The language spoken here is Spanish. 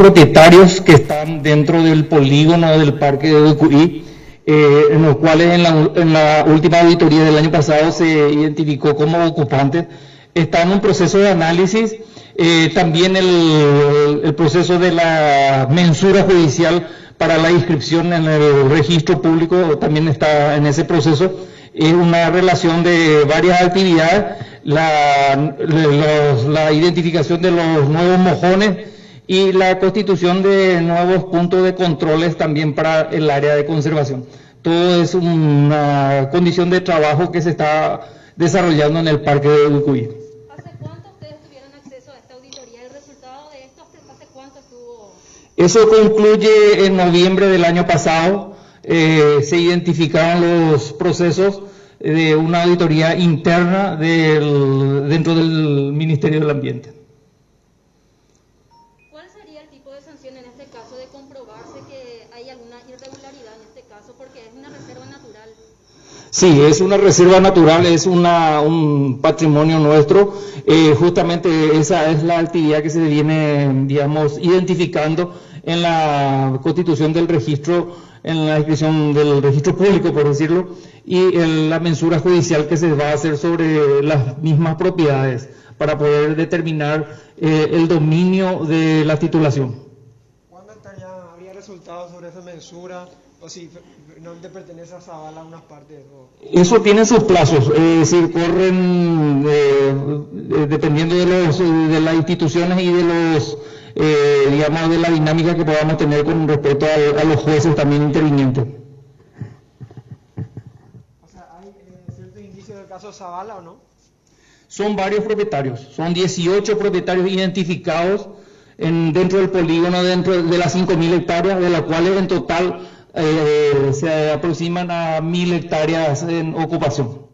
propietarios que están dentro del polígono del parque de Ucuí, eh, en los cuales en la, última auditoría del año pasado se identificó como ocupantes. Está en un proceso de análisis, eh, también el, proceso de la mensura judicial para la inscripción en el registro público también está en ese proceso. Es una relación de varias actividades, la identificación de los nuevos mojones, y la constitución de nuevos puntos de controles también para el área de conservación. Todo es una condición de trabajo que se está desarrollando en el Parque de Ucuy. ¿Hace cuánto ustedes tuvieron acceso a esta auditoría? ¿El resultado de esto hace cuánto estuvo? Eso concluye en noviembre del año pasado. Eh, se identificaron los procesos de una auditoría interna del, dentro del Ministerio del Ambiente. En este caso de comprobarse que hay alguna irregularidad en este caso porque es una reserva natural. Sí, es una reserva natural, es una, un patrimonio nuestro. Eh, justamente esa es la actividad que se viene, digamos, identificando en la constitución del registro, en la inscripción del registro público, por decirlo, y en la mensura judicial que se va a hacer sobre las mismas propiedades para poder determinar eh, el dominio de la titulación resultados sobre esa mensura o si no te pertenece a Zavala unas partes? Eso tiene sus plazos, es decir, corren eh, eh, dependiendo de, los, de las instituciones y de los, eh, digamos, de la dinámica que podamos tener con respecto a, a los jueces también intervinientes. O sea, ¿hay eh, cierto indicio del caso Zavala o no? Son varios propietarios, son 18 propietarios identificados en, dentro del polígono, dentro de las 5.000 hectáreas, de las cuales en total eh, se aproximan a 1.000 hectáreas en ocupación.